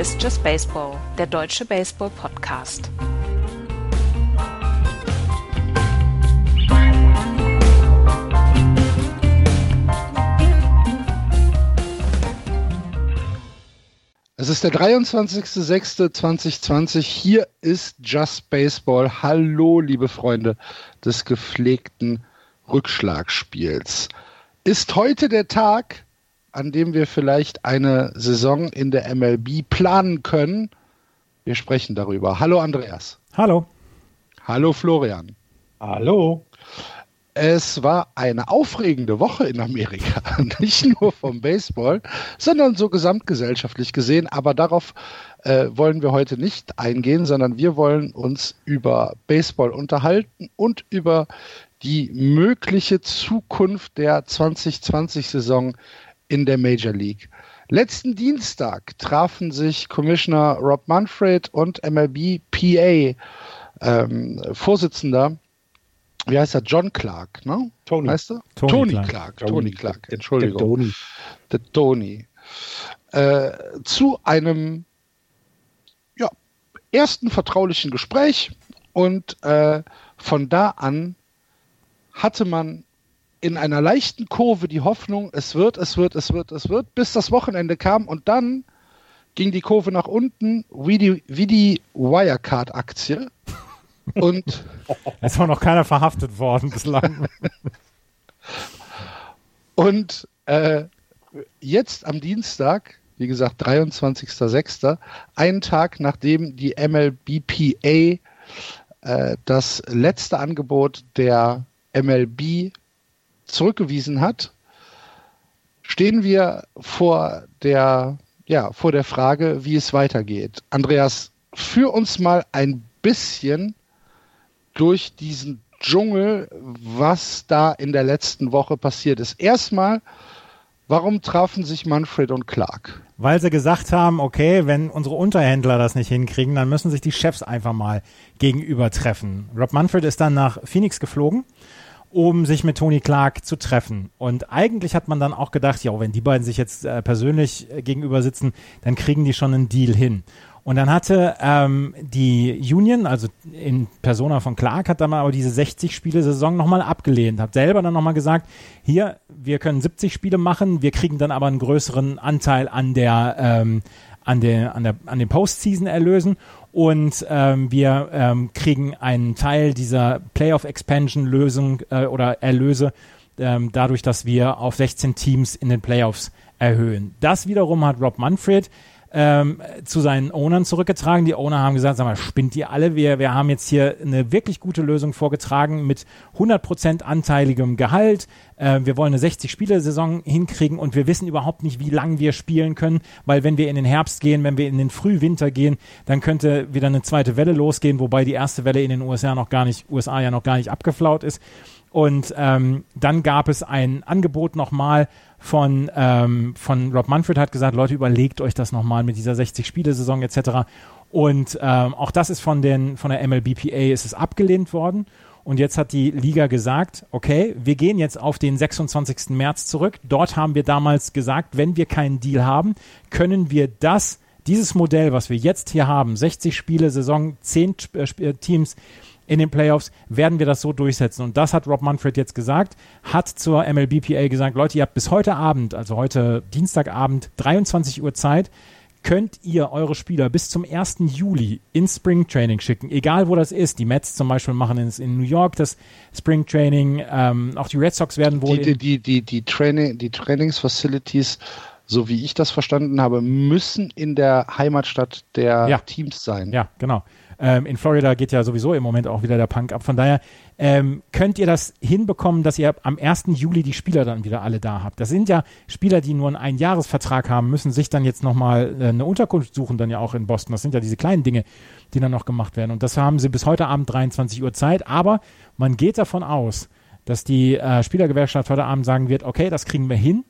Ist Just Baseball, der deutsche Baseball-Podcast. Es ist der 23.06.2020. Hier ist Just Baseball. Hallo, liebe Freunde des gepflegten Rückschlagspiels. Ist heute der Tag, an dem wir vielleicht eine Saison in der MLB planen können? Wir sprechen darüber. Hallo, Andreas. Hallo. Hallo, Florian. Hallo. Es war eine aufregende Woche in Amerika, nicht nur vom Baseball, sondern so gesamtgesellschaftlich gesehen. Aber darauf äh, wollen wir heute nicht eingehen, sondern wir wollen uns über Baseball unterhalten und über die mögliche Zukunft der 2020-Saison in der Major League. Letzten Dienstag trafen sich Commissioner Rob Manfred und MLB PA ähm, Vorsitzender wie heißt er? John Clark, ne? Tony. Heißt er? Tony Tony, Clark. Clark. Tony. Clark, Entschuldigung. Der Tony. Der Tony. Äh, zu einem ja, ersten vertraulichen Gespräch und äh, von da an hatte man in einer leichten Kurve die Hoffnung, es wird, es wird, es wird, es wird, bis das Wochenende kam und dann ging die Kurve nach unten wie die, wie die Wirecard-Aktie. Und Es war noch keiner verhaftet worden bislang. Und äh, jetzt am Dienstag, wie gesagt, 23.06., einen Tag nachdem die MLBPA äh, das letzte Angebot der MLB zurückgewiesen hat, stehen wir vor der, ja, vor der Frage, wie es weitergeht. Andreas, führ uns mal ein bisschen durch diesen Dschungel, was da in der letzten Woche passiert ist. Erstmal, warum trafen sich Manfred und Clark? Weil sie gesagt haben, okay, wenn unsere Unterhändler das nicht hinkriegen, dann müssen sich die Chefs einfach mal gegenüber treffen. Rob Manfred ist dann nach Phoenix geflogen, um sich mit Tony Clark zu treffen. Und eigentlich hat man dann auch gedacht, ja, wenn die beiden sich jetzt äh, persönlich äh, gegenüber sitzen, dann kriegen die schon einen Deal hin. Und dann hatte ähm, die Union, also in Persona von Clark, hat dann aber diese 60-Spiele-Saison nochmal abgelehnt. Hat selber dann nochmal gesagt, hier, wir können 70 Spiele machen, wir kriegen dann aber einen größeren Anteil an der, ähm, an der, an der, an den Postseason-Erlösen und ähm, wir ähm, kriegen einen Teil dieser Playoff-Expansion-Lösung äh, oder Erlöse ähm, dadurch, dass wir auf 16 Teams in den Playoffs erhöhen. Das wiederum hat Rob Manfred ähm, zu seinen Ownern zurückgetragen. Die Owner haben gesagt, sag mal, spinnt ihr alle? Wir, wir haben jetzt hier eine wirklich gute Lösung vorgetragen mit 100% anteiligem Gehalt. Äh, wir wollen eine 60-Spiele-Saison hinkriegen und wir wissen überhaupt nicht, wie lang wir spielen können, weil wenn wir in den Herbst gehen, wenn wir in den Frühwinter gehen, dann könnte wieder eine zweite Welle losgehen, wobei die erste Welle in den USA noch gar nicht, USA ja noch gar nicht abgeflaut ist. Und ähm, dann gab es ein Angebot nochmal von, ähm, von Rob Manfred hat gesagt, Leute, überlegt euch das nochmal mit dieser 60-Spiele-Saison etc. Und ähm, auch das ist von, den, von der MLBPA ist es abgelehnt worden. Und jetzt hat die Liga gesagt, okay, wir gehen jetzt auf den 26. März zurück. Dort haben wir damals gesagt, wenn wir keinen Deal haben, können wir das, dieses Modell, was wir jetzt hier haben, 60 Spiele, Saison, 10 äh, Teams, in den Playoffs werden wir das so durchsetzen. Und das hat Rob Manfred jetzt gesagt, hat zur MLBPA gesagt, Leute, ihr habt bis heute Abend, also heute Dienstagabend, 23 Uhr Zeit, könnt ihr eure Spieler bis zum 1. Juli ins Spring Training schicken, egal wo das ist. Die Mets zum Beispiel machen es in New York das Spring Training, ähm, auch die Red Sox werden wohl. Die, die, die, die, Training, die Trainingsfacilities, so wie ich das verstanden habe, müssen in der Heimatstadt der Ja. Teams sein. Ja, genau. Ähm, in Florida geht ja sowieso im Moment auch wieder der Punk ab. Von daher ähm, könnt ihr das hinbekommen, dass ihr am 1. Juli die Spieler dann wieder alle da habt. Das sind ja Spieler, die nur einen Einjahresvertrag haben, müssen sich dann jetzt nochmal äh, eine Unterkunft suchen, dann ja auch in Boston. Das sind ja diese kleinen Dinge, die dann noch gemacht werden. Und das haben sie bis heute Abend 23 Uhr Zeit. Aber man geht davon aus, dass die äh, Spielergewerkschaft heute Abend sagen wird, okay, das kriegen wir hin.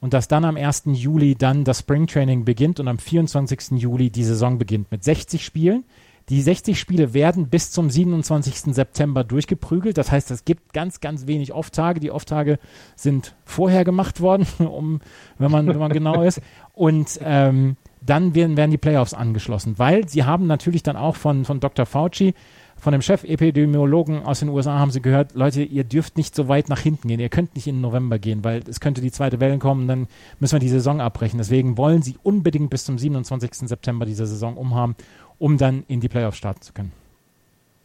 Und dass dann am 1. Juli dann das Spring Training beginnt und am 24. Juli die Saison beginnt mit 60 Spielen. Die 60 Spiele werden bis zum 27. September durchgeprügelt. Das heißt, es gibt ganz, ganz wenig Off-Tage. Die Off-Tage sind vorher gemacht worden, um, wenn man, wenn man genau ist. Und ähm, dann werden, werden die Playoffs angeschlossen, weil sie haben natürlich dann auch von, von Dr. Fauci, von dem Chef-Epidemiologen aus den USA haben sie gehört, Leute, ihr dürft nicht so weit nach hinten gehen, ihr könnt nicht in November gehen, weil es könnte die zweite Welle kommen, dann müssen wir die Saison abbrechen. Deswegen wollen sie unbedingt bis zum 27. September diese Saison umhaben, um dann in die Playoffs starten zu können.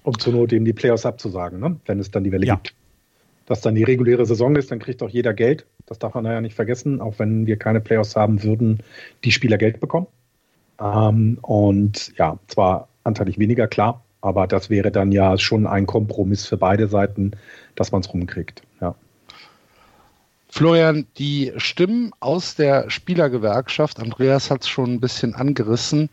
Um zur Not eben die Playoffs abzusagen, ne? wenn es dann die Welle ja. gibt. Dass dann die reguläre Saison ist, dann kriegt auch jeder Geld. Das darf man ja nicht vergessen, auch wenn wir keine Playoffs haben, würden die Spieler Geld bekommen. Ähm, und ja, zwar anteilig weniger, klar, aber das wäre dann ja schon ein Kompromiss für beide Seiten, dass man es rumkriegt. Ja. Florian, die Stimmen aus der Spielergewerkschaft, Andreas hat es schon ein bisschen angerissen,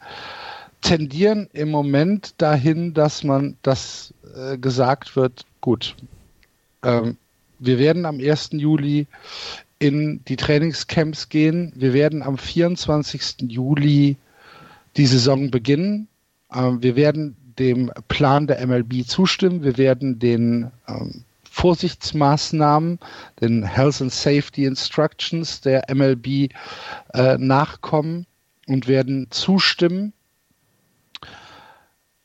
tendieren im Moment dahin, dass man das äh, gesagt wird, gut, ähm, wir werden am 1. Juli in die Trainingscamps gehen. Wir werden am 24. Juli die Saison beginnen. Ähm, wir werden dem Plan der MLB zustimmen. Wir werden den ähm, Vorsichtsmaßnahmen, den Health and Safety Instructions der MLB äh, nachkommen und werden zustimmen.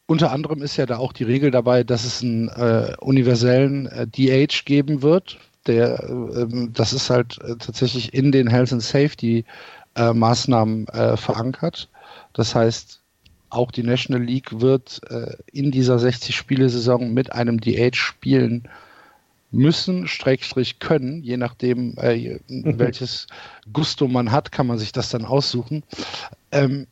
Unter anderem ist ja da auch die Regel dabei, dass es einen äh, universellen äh, DH geben wird. Der, äh, das ist halt äh, tatsächlich in den Health and Safety äh, Maßnahmen äh, verankert. Das heißt, auch die National League wird in dieser 60-Spiele-Saison mit einem DH spielen müssen, Streckstrich können, je nachdem, welches Gusto man hat, kann man sich das dann aussuchen. Ähm,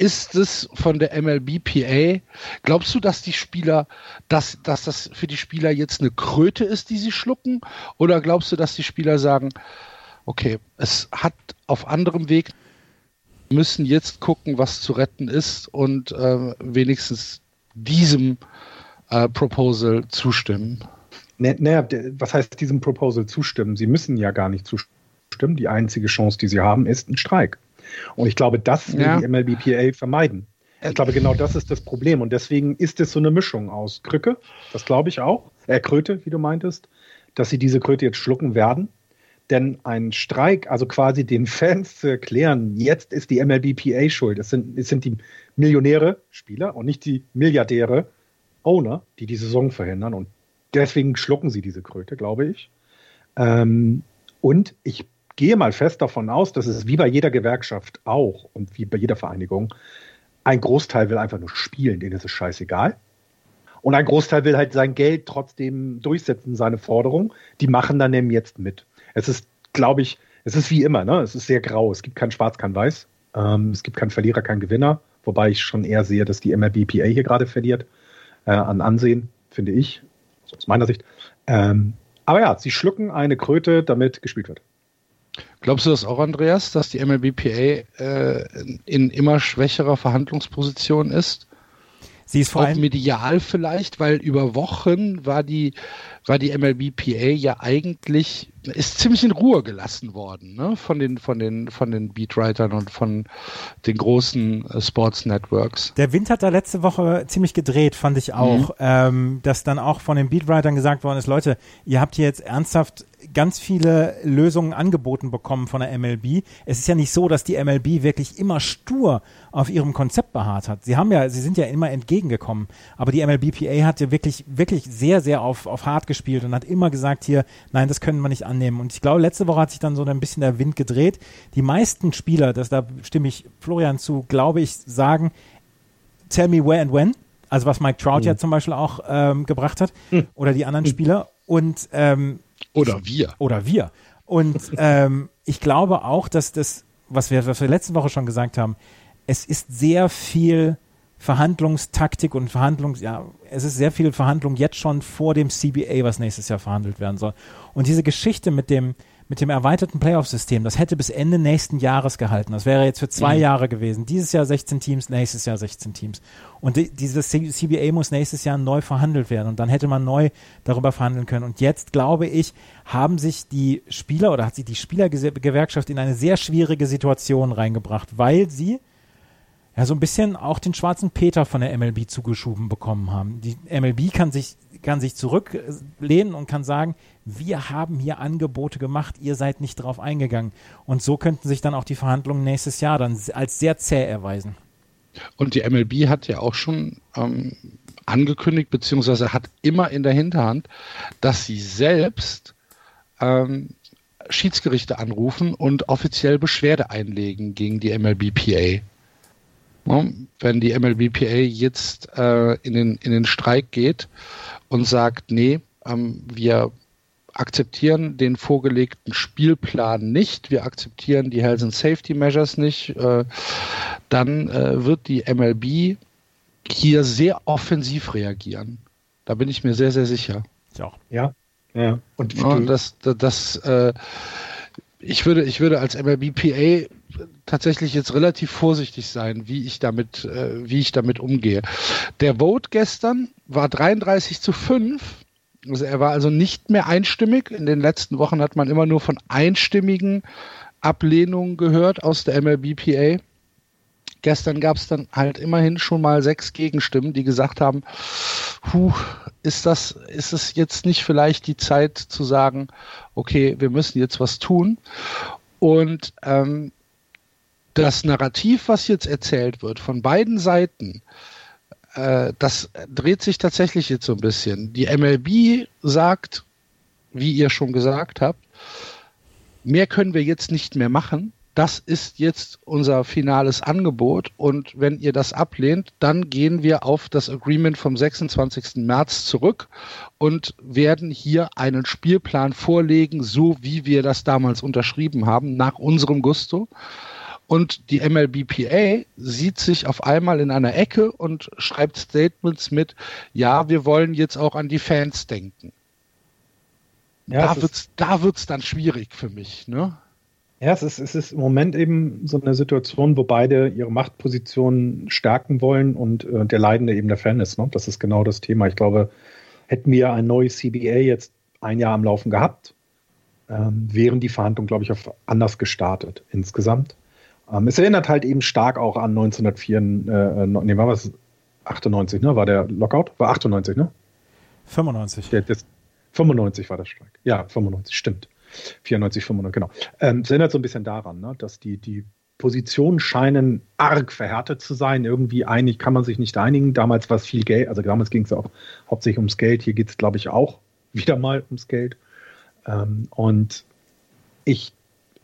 ist es von der MLBPA, glaubst du, dass die Spieler, dass, dass das für die Spieler jetzt eine Kröte ist, die sie schlucken? Oder glaubst du, dass die Spieler sagen, okay, es hat auf anderem Weg müssen jetzt gucken, was zu retten ist und äh, wenigstens diesem äh, Proposal zustimmen. Naja, was heißt diesem Proposal zustimmen? Sie müssen ja gar nicht zustimmen. Die einzige Chance, die sie haben, ist ein Streik. Und ich glaube, das will ja. die MLBPA vermeiden. Ich glaube, genau das ist das Problem. Und deswegen ist es so eine Mischung aus Krücke, das glaube ich auch, äh, Kröte, wie du meintest, dass sie diese Kröte jetzt schlucken werden denn ein Streik, also quasi den Fans zu erklären, jetzt ist die MLBPA schuld. Es sind, es sind die Millionäre, Spieler und nicht die Milliardäre, Owner, die die Saison verhindern. Und deswegen schlucken sie diese Kröte, glaube ich. Ähm, und ich gehe mal fest davon aus, dass es wie bei jeder Gewerkschaft auch und wie bei jeder Vereinigung, ein Großteil will einfach nur spielen, denen ist es scheißegal. Und ein Großteil will halt sein Geld trotzdem durchsetzen, seine Forderung. Die machen dann eben jetzt mit. Es ist, glaube ich, es ist wie immer, ne? Es ist sehr grau. Es gibt kein Schwarz, kein Weiß. Ähm, es gibt keinen Verlierer, keinen Gewinner. Wobei ich schon eher sehe, dass die MLBPA hier gerade verliert äh, an Ansehen, finde ich, aus meiner Sicht. Ähm, aber ja, sie schlucken eine Kröte, damit gespielt wird. Glaubst du das auch, Andreas, dass die MLBPA äh, in immer schwächerer Verhandlungsposition ist? Sie ist vor auch allem medial vielleicht, weil über Wochen war die, war die MLBPA ja eigentlich, ist ziemlich in Ruhe gelassen worden, ne? Von den, von den, von den Beatwritern und von den großen äh, Sports Networks. Der Wind hat da letzte Woche ziemlich gedreht, fand ich auch, mhm. ähm, dass dann auch von den Beatwritern gesagt worden ist, Leute, ihr habt hier jetzt ernsthaft ganz viele Lösungen angeboten bekommen von der MLB. Es ist ja nicht so, dass die MLB wirklich immer stur auf ihrem Konzept beharrt hat. Sie haben ja, sie sind ja immer entgegengekommen. Aber die MLBPA hat ja wirklich, wirklich sehr, sehr auf, auf hart gespielt und hat immer gesagt hier, nein, das können wir nicht annehmen. Und ich glaube, letzte Woche hat sich dann so ein bisschen der Wind gedreht. Die meisten Spieler, das, da stimme ich Florian zu, glaube ich, sagen, tell me where and when. Also was Mike Trout mhm. ja zum Beispiel auch ähm, gebracht hat. Mhm. Oder die anderen Spieler. Und ähm, oder wir. Oder wir. Und ähm, ich glaube auch, dass das, was wir, was wir letzte Woche schon gesagt haben, es ist sehr viel Verhandlungstaktik und Verhandlungs, ja, es ist sehr viel Verhandlung jetzt schon vor dem CBA, was nächstes Jahr verhandelt werden soll. Und diese Geschichte mit dem, mit dem erweiterten Playoff-System, das hätte bis Ende nächsten Jahres gehalten. Das wäre jetzt für zwei mhm. Jahre gewesen. Dieses Jahr 16 Teams, nächstes Jahr 16 Teams. Und die, dieses CBA muss nächstes Jahr neu verhandelt werden. Und dann hätte man neu darüber verhandeln können. Und jetzt, glaube ich, haben sich die Spieler oder hat sich die Spielergewerkschaft in eine sehr schwierige Situation reingebracht, weil sie ja, so ein bisschen auch den schwarzen Peter von der MLB zugeschoben bekommen haben. Die MLB kann sich, kann sich zurücklehnen und kann sagen, wir haben hier Angebote gemacht, ihr seid nicht drauf eingegangen. Und so könnten sich dann auch die Verhandlungen nächstes Jahr dann als sehr zäh erweisen. Und die MLB hat ja auch schon ähm, angekündigt, beziehungsweise hat immer in der Hinterhand, dass sie selbst ähm, Schiedsgerichte anrufen und offiziell Beschwerde einlegen gegen die MLBPA. Ja, wenn die MLBPA jetzt äh, in, den, in den Streik geht und sagt, nee, ähm, wir akzeptieren den vorgelegten Spielplan nicht, wir akzeptieren die Health and Safety Measures nicht, äh, dann äh, wird die MLB hier sehr offensiv reagieren. Da bin ich mir sehr, sehr sicher. Ja. Ja. ja. Und ja, das, das, das äh, ich würde, ich würde als MLBPA tatsächlich jetzt relativ vorsichtig sein, wie ich damit, äh, wie ich damit umgehe. Der Vote gestern war 33 zu 5. Also er war also nicht mehr einstimmig. In den letzten Wochen hat man immer nur von einstimmigen Ablehnungen gehört aus der MLBPA. Gestern gab es dann halt immerhin schon mal sechs Gegenstimmen, die gesagt haben, huh, ist das, ist es jetzt nicht vielleicht die Zeit zu sagen, okay, wir müssen jetzt was tun? Und ähm, das Narrativ, was jetzt erzählt wird von beiden Seiten, äh, das dreht sich tatsächlich jetzt so ein bisschen. Die MLB sagt, wie ihr schon gesagt habt, mehr können wir jetzt nicht mehr machen das ist jetzt unser finales Angebot und wenn ihr das ablehnt, dann gehen wir auf das Agreement vom 26. März zurück und werden hier einen Spielplan vorlegen, so wie wir das damals unterschrieben haben, nach unserem Gusto. Und die MLBPA sieht sich auf einmal in einer Ecke und schreibt Statements mit, ja, wir wollen jetzt auch an die Fans denken. Ja, da wird's, da wird's dann schwierig für mich, ne? Ja, es ist, es ist im Moment eben so eine Situation, wo beide ihre Machtposition stärken wollen und äh, der Leidende eben der Fan ist. Ne? Das ist genau das Thema. Ich glaube, hätten wir ein neues CBA jetzt ein Jahr am Laufen gehabt, ähm, wären die Verhandlungen, glaube ich, auf anders gestartet insgesamt. Ähm, es erinnert halt eben stark auch an 1904, äh, nee, war was? 98, ne? War der Lockout? War 98, ne? 95. Der, das, 95 war der Streik. Ja, 95, stimmt. 94, 95, genau. Ähm, es erinnert so ein bisschen daran, ne, dass die, die Positionen scheinen arg verhärtet zu sein. Irgendwie einig kann man sich nicht einigen. Damals war es viel Geld, also damals ging es auch hauptsächlich ums Geld. Hier geht es, glaube ich, auch wieder mal ums Geld. Ähm, und ich,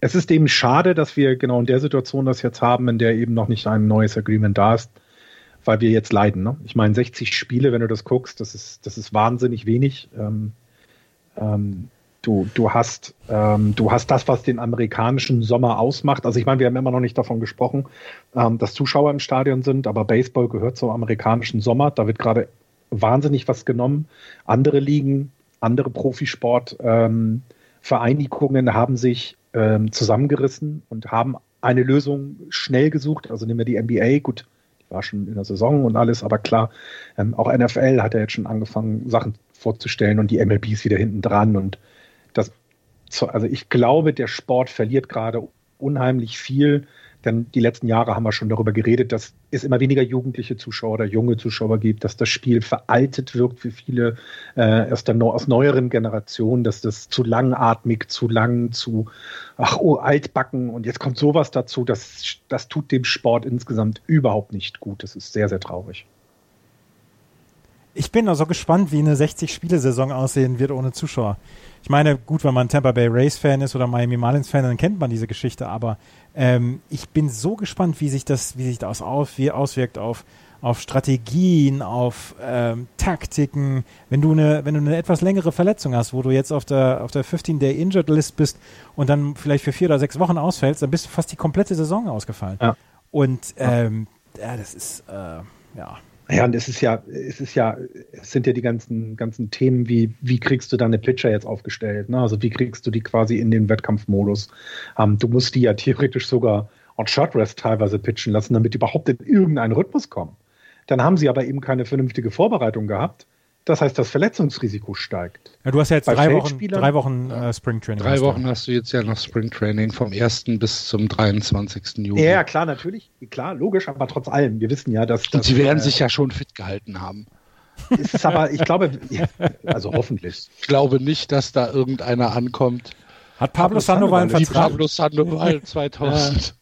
es ist eben schade, dass wir genau in der Situation das jetzt haben, in der eben noch nicht ein neues Agreement da ist, weil wir jetzt leiden. Ne? Ich meine, 60 Spiele, wenn du das guckst, das ist, das ist wahnsinnig wenig. Ähm, ähm, Du, du, hast, ähm, du hast das, was den amerikanischen Sommer ausmacht. Also ich meine, wir haben immer noch nicht davon gesprochen, ähm, dass Zuschauer im Stadion sind, aber Baseball gehört zum amerikanischen Sommer. Da wird gerade wahnsinnig was genommen. Andere Ligen, andere Profisportvereinigungen ähm, haben sich ähm, zusammengerissen und haben eine Lösung schnell gesucht. Also nehmen wir die NBA, gut, die war schon in der Saison und alles, aber klar, ähm, auch NFL hat ja jetzt schon angefangen, Sachen vorzustellen und die MLB ist wieder hinten dran und das, also ich glaube, der Sport verliert gerade unheimlich viel, denn die letzten Jahre haben wir schon darüber geredet, dass es immer weniger jugendliche Zuschauer oder junge Zuschauer gibt, dass das Spiel veraltet wirkt für viele äh, aus, der, aus neueren Generationen, dass das zu langatmig, zu lang, zu ach oh, altbacken und jetzt kommt sowas dazu, das, das tut dem Sport insgesamt überhaupt nicht gut. Das ist sehr, sehr traurig. Ich bin also gespannt, wie eine 60-Spiele-Saison aussehen wird ohne Zuschauer. Ich meine, gut, wenn man Tampa Bay Race Fan ist oder Miami Marlins Fan, dann kennt man diese Geschichte, aber ähm, ich bin so gespannt, wie sich das, wie sich das aus, wie auswirkt auf, auf Strategien, auf ähm, Taktiken. Wenn du eine, wenn du eine etwas längere Verletzung hast, wo du jetzt auf der, auf der 15-Day Injured List bist und dann vielleicht für vier oder sechs Wochen ausfällst, dann bist du fast die komplette Saison ausgefallen. Ja. Und ähm, ja, das ist äh, ja ja, und es ist ja, es ist ja, es sind ja die ganzen, ganzen Themen, wie, wie kriegst du deine Pitcher jetzt aufgestellt? Ne? Also wie kriegst du die quasi in den Wettkampfmodus? Ähm, du musst die ja theoretisch sogar on Short Rest teilweise pitchen lassen, damit die überhaupt in irgendeinen Rhythmus kommen. Dann haben sie aber eben keine vernünftige Vorbereitung gehabt. Das heißt, das Verletzungsrisiko steigt. Ja, du hast ja jetzt drei Wochen, drei Wochen äh, Springtraining. Drei Wochen du. hast du jetzt ja noch Springtraining vom 1. bis zum 23. Juli. Ja, klar, natürlich. Klar, logisch, aber trotz allem. Wir wissen ja, dass. Und sie werden äh, sich ja schon fit gehalten haben. Ist aber, ich glaube, also hoffentlich. Ich glaube nicht, dass da irgendeiner ankommt. Hat Pablo Sandoval einen Vertrag? Pablo Sandoval 2016.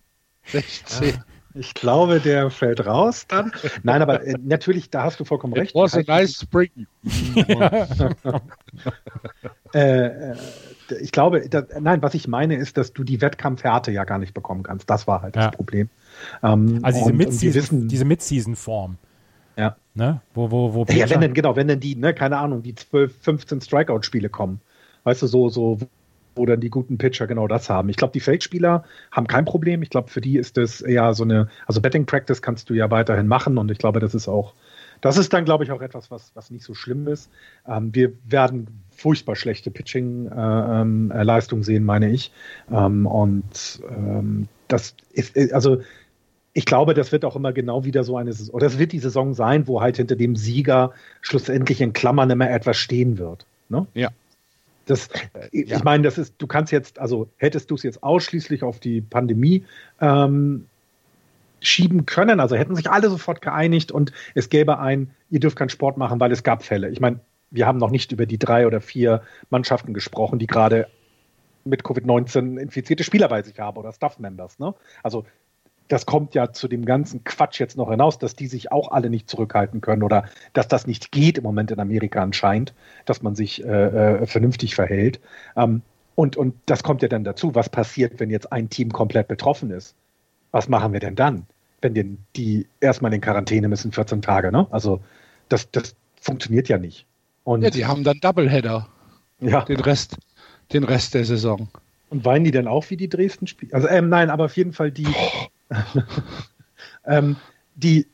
Ich glaube, der fällt raus dann. Nein, aber äh, natürlich, da hast du vollkommen It recht. Was a nice spring. äh, äh, ich glaube, das, nein, was ich meine ist, dass du die Wettkampfhärte ja gar nicht bekommen kannst. Das war halt ja. das Problem. Ähm, also diese Mid-Season, diese Mid-Season-Form. Ja. Ne? Wo, wo, wo ja, wenn denn, genau, wenn denn die, ne, keine Ahnung, die 12, 15 Strikeout-Spiele kommen. Weißt du, so, so, wo dann die guten Pitcher genau das haben. Ich glaube, die Feldspieler haben kein Problem. Ich glaube, für die ist das eher so eine, also Betting Practice kannst du ja weiterhin machen und ich glaube, das ist auch, das ist dann, glaube ich, auch etwas, was, was nicht so schlimm ist. Ähm, wir werden furchtbar schlechte Pitching-Leistung äh, ähm, sehen, meine ich. Ähm, und ähm, das ist, äh, also ich glaube, das wird auch immer genau wieder so eine Saison, oder das wird die Saison sein, wo halt hinter dem Sieger schlussendlich in Klammern immer etwas stehen wird. Ne? Ja. Das, äh, ich ja. meine, das ist, du kannst jetzt, also hättest du es jetzt ausschließlich auf die Pandemie ähm, schieben können, also hätten sich alle sofort geeinigt und es gäbe ein, ihr dürft keinen Sport machen, weil es gab Fälle. Ich meine, wir haben noch nicht über die drei oder vier Mannschaften gesprochen, die gerade mit Covid-19 infizierte Spieler bei sich haben oder Staff-Members. Ne? Also das kommt ja zu dem ganzen Quatsch jetzt noch hinaus, dass die sich auch alle nicht zurückhalten können oder dass das nicht geht im Moment in Amerika anscheinend, dass man sich äh, äh, vernünftig verhält. Ähm, und, und das kommt ja dann dazu, was passiert, wenn jetzt ein Team komplett betroffen ist? Was machen wir denn dann, wenn die, die erstmal in Quarantäne müssen, 14 Tage? Ne? Also das, das funktioniert ja nicht. Und ja, die haben dann Doubleheader. Ja. Den Rest, den Rest der Saison. Und weinen die dann auch wie die Dresden spielen? Also ähm, nein, aber auf jeden Fall die, ähm, die,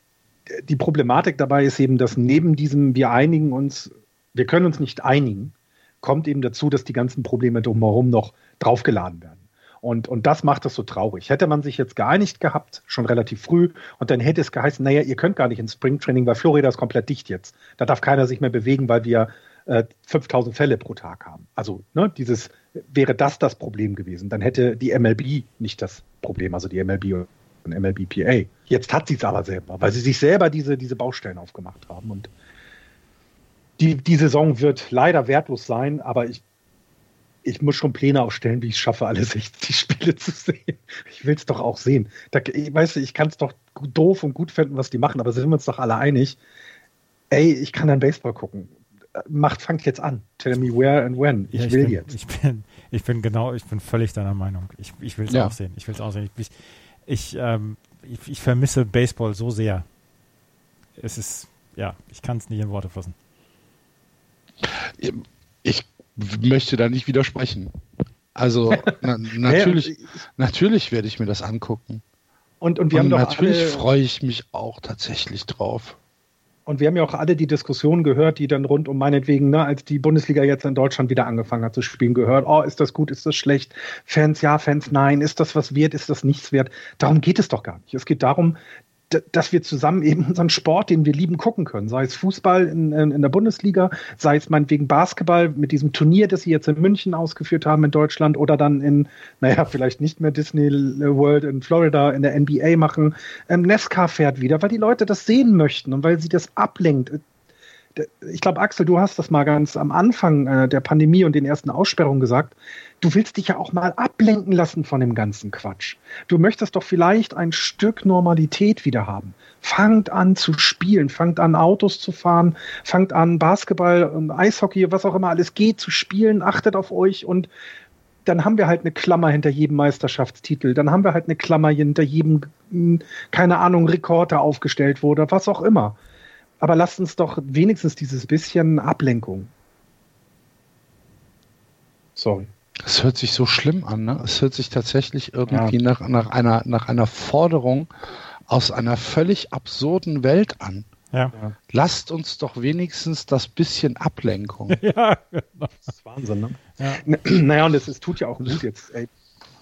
die Problematik dabei ist eben, dass neben diesem, wir einigen uns, wir können uns nicht einigen, kommt eben dazu, dass die ganzen Probleme drumherum noch draufgeladen werden. Und, und das macht es so traurig. Hätte man sich jetzt geeinigt gehabt, schon relativ früh, und dann hätte es geheißen, naja, ihr könnt gar nicht ins Springtraining, weil Florida ist komplett dicht jetzt. Da darf keiner sich mehr bewegen, weil wir äh, 5000 Fälle pro Tag haben. Also ne, dieses wäre das das Problem gewesen. Dann hätte die MLB nicht das Problem, also die MLB und MLBPA. Jetzt hat sie es aber selber, weil sie sich selber diese, diese Baustellen aufgemacht haben. Und die, die Saison wird leider wertlos sein, aber ich, ich muss schon Pläne aufstellen, wie ich es schaffe, alle 60 Spiele zu sehen. Ich will es doch auch sehen. Da, ich, weißt du, ich kann es doch doof und gut finden, was die machen, aber sind wir uns doch alle einig. Ey, ich kann dann Baseball gucken. Macht, fangt jetzt an. Tell me where and when. Ich ja, will bin, jetzt. Ich bin, ich bin genau, ich bin völlig deiner Meinung. Ich, ich will es ja. auch sehen. Ich will es auch sehen. Ich, ich, ähm, ich, ich, vermisse Baseball so sehr. Es ist, ja, ich kann es nicht in Worte fassen. Ich möchte da nicht widersprechen. Also na, natürlich, natürlich werde ich mir das angucken. Und, und wir und haben doch natürlich freue ich mich auch tatsächlich drauf. Und wir haben ja auch alle die Diskussionen gehört, die dann rund um meinetwegen, ne, als die Bundesliga jetzt in Deutschland wieder angefangen hat zu spielen, gehört, oh, ist das gut, ist das schlecht? Fans ja, Fans nein, ist das was wert, ist das nichts wert? Darum geht es doch gar nicht. Es geht darum, dass wir zusammen eben unseren Sport, den wir lieben, gucken können. Sei es Fußball in, in, in, der Bundesliga, sei es meinetwegen Basketball mit diesem Turnier, das sie jetzt in München ausgeführt haben in Deutschland oder dann in, naja, vielleicht nicht mehr Disney World in Florida in der NBA machen. Ähm, Nesca fährt wieder, weil die Leute das sehen möchten und weil sie das ablenkt ich glaube, Axel, du hast das mal ganz am Anfang äh, der Pandemie und den ersten Aussperrungen gesagt. Du willst dich ja auch mal ablenken lassen von dem ganzen Quatsch. Du möchtest doch vielleicht ein Stück Normalität wieder haben. Fangt an zu spielen, fangt an Autos zu fahren, fangt an Basketball und Eishockey, was auch immer alles geht, zu spielen, achtet auf euch und dann haben wir halt eine Klammer hinter jedem Meisterschaftstitel, dann haben wir halt eine Klammer hinter jedem, hm, keine Ahnung, Rekord, der aufgestellt wurde, was auch immer aber lasst uns doch wenigstens dieses bisschen Ablenkung. Sorry. Es hört sich so schlimm an, ne? Es hört sich tatsächlich irgendwie ja. nach, nach, einer, nach einer Forderung aus einer völlig absurden Welt an. Ja. Lasst uns doch wenigstens das bisschen Ablenkung. ja, genau. Das ist Wahnsinn, ne? Ja. Naja, und es, es tut ja auch gut jetzt. Ey,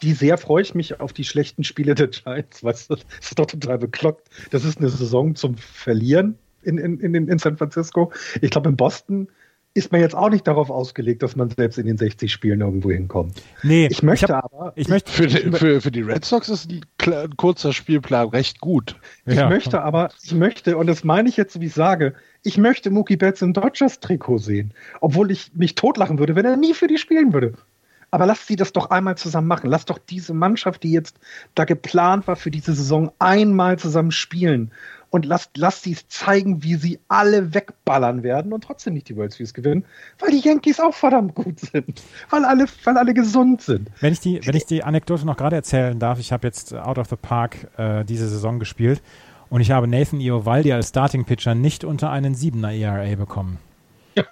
wie sehr freue ich mich auf die schlechten Spiele der Giants. Weißt du, das ist doch total bekloppt. Das ist eine Saison zum Verlieren in, in, in, in San Francisco. Ich glaube, in Boston ist man jetzt auch nicht darauf ausgelegt, dass man selbst in den 60 Spielen irgendwo hinkommt. Nee, ich möchte ich hab, aber. Ich möchte, für, die, für, für die Red Sox ist ein, ein, kurzer Spielplan recht gut. Ich ja. möchte aber, ich möchte, und das meine ich jetzt, wie ich sage, ich möchte Mookie Betts im Dodgers-Trikot sehen. Obwohl ich mich totlachen würde, wenn er nie für die spielen würde. Aber lasst sie das doch einmal zusammen machen. Lasst doch diese Mannschaft, die jetzt da geplant war für diese Saison, einmal zusammen spielen und lasst, lasst sie zeigen, wie sie alle wegballern werden und trotzdem nicht die World Series gewinnen, weil die Yankees auch verdammt gut sind, weil alle, weil alle gesund sind. Wenn ich die, wenn ich die Anekdote noch gerade erzählen darf, ich habe jetzt Out of the Park äh, diese Saison gespielt und ich habe Nathan Iovaldi als Starting Pitcher nicht unter einen 7er ERA bekommen.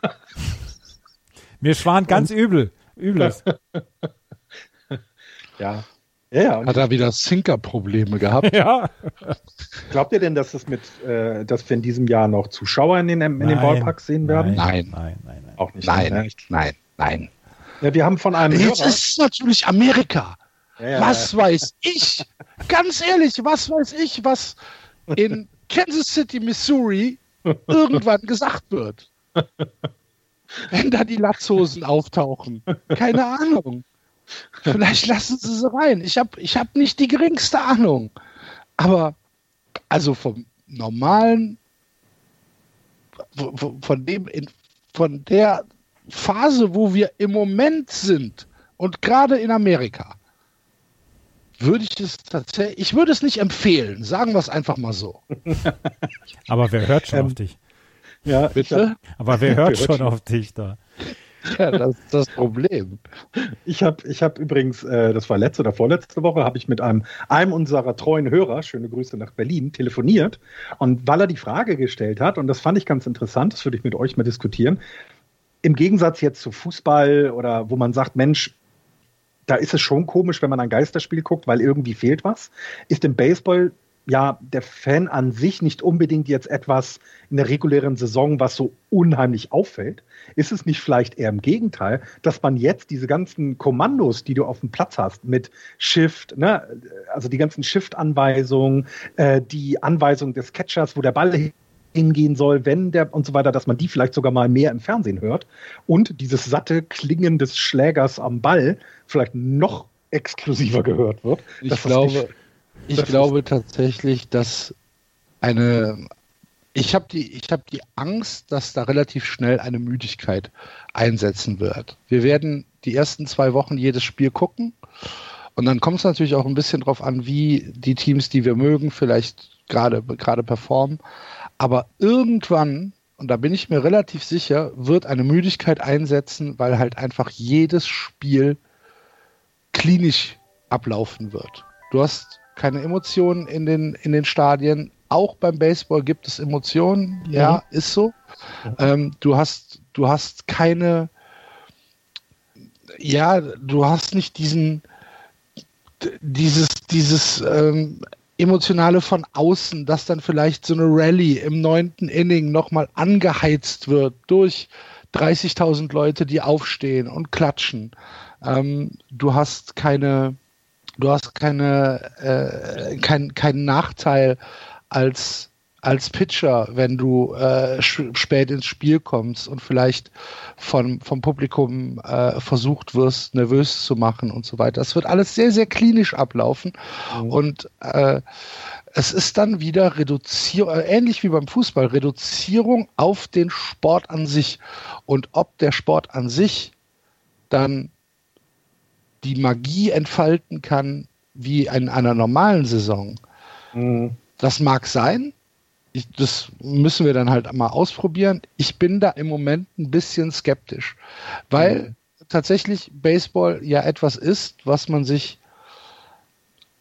Mir schwant ganz übel. Übles. ja, ja, ja. Hat er wieder Sinker-Probleme gehabt? ja. Glaubt ihr denn, dass es mit, äh, dass wir in diesem Jahr noch Zuschauer in den, in den Ballparks sehen werden? Nein. Nein, nein, nein. Auch nicht. Nein, ne? nein, nein. Ja, wir haben von einem. Jetzt Hörer, ist natürlich Amerika. Ja, was weiß ich? Ganz ehrlich, was weiß ich, was in Kansas City, Missouri irgendwann gesagt wird? Wenn da die Latzhosen auftauchen. Keine Ahnung. Vielleicht lassen sie sie rein. Ich habe ich hab nicht die geringste Ahnung. Aber also vom normalen, von dem, von der Phase, wo wir im Moment sind und gerade in Amerika, würde ich es tatsächlich, ich würde es nicht empfehlen, sagen wir es einfach mal so. Aber wer hört schon ähm, auf dich? Ja, bitte? Aber wer hört schon auf dich da? Ja, das ist das Problem. Ich habe ich hab übrigens, äh, das war letzte oder vorletzte Woche, habe ich mit einem, einem unserer treuen Hörer, schöne Grüße nach Berlin, telefoniert. Und weil er die Frage gestellt hat, und das fand ich ganz interessant, das würde ich mit euch mal diskutieren, im Gegensatz jetzt zu Fußball oder wo man sagt, Mensch, da ist es schon komisch, wenn man ein Geisterspiel guckt, weil irgendwie fehlt was, ist im Baseball ja der Fan an sich nicht unbedingt jetzt etwas in der regulären Saison, was so unheimlich auffällt. Ist es nicht vielleicht eher im Gegenteil, dass man jetzt diese ganzen Kommandos, die du auf dem Platz hast, mit Shift, ne, also die ganzen Shift-Anweisungen, äh, die Anweisung des Catchers, wo der Ball hingehen soll, wenn der und so weiter, dass man die vielleicht sogar mal mehr im Fernsehen hört und dieses satte Klingen des Schlägers am Ball vielleicht noch exklusiver gehört wird. Ich glaube, ich glaube tatsächlich, dass eine ich habe die, ich habe die Angst, dass da relativ schnell eine Müdigkeit einsetzen wird. Wir werden die ersten zwei Wochen jedes Spiel gucken und dann kommt es natürlich auch ein bisschen drauf an, wie die Teams, die wir mögen, vielleicht gerade gerade performen. Aber irgendwann und da bin ich mir relativ sicher, wird eine Müdigkeit einsetzen, weil halt einfach jedes Spiel klinisch ablaufen wird. Du hast keine Emotionen in den, in den Stadien. Auch beim Baseball gibt es Emotionen, ja, mhm. ist so. Ähm, du hast, du hast keine, ja, du hast nicht diesen, dieses, dieses ähm, emotionale von außen, dass dann vielleicht so eine Rallye im neunten Inning nochmal angeheizt wird durch 30.000 Leute, die aufstehen und klatschen. Ähm, du hast keine, du hast keine, äh, kein, keinen Nachteil als, als Pitcher, wenn du äh, spät ins Spiel kommst und vielleicht von, vom Publikum äh, versucht wirst, nervös zu machen und so weiter. Das wird alles sehr, sehr klinisch ablaufen mhm. und äh, es ist dann wieder Reduzierung, äh, ähnlich wie beim Fußball, Reduzierung auf den Sport an sich. Und ob der Sport an sich dann die Magie entfalten kann wie in einer normalen Saison. Mhm. Das mag sein. Ich, das müssen wir dann halt mal ausprobieren. Ich bin da im Moment ein bisschen skeptisch, weil mhm. tatsächlich Baseball ja etwas ist, was man sich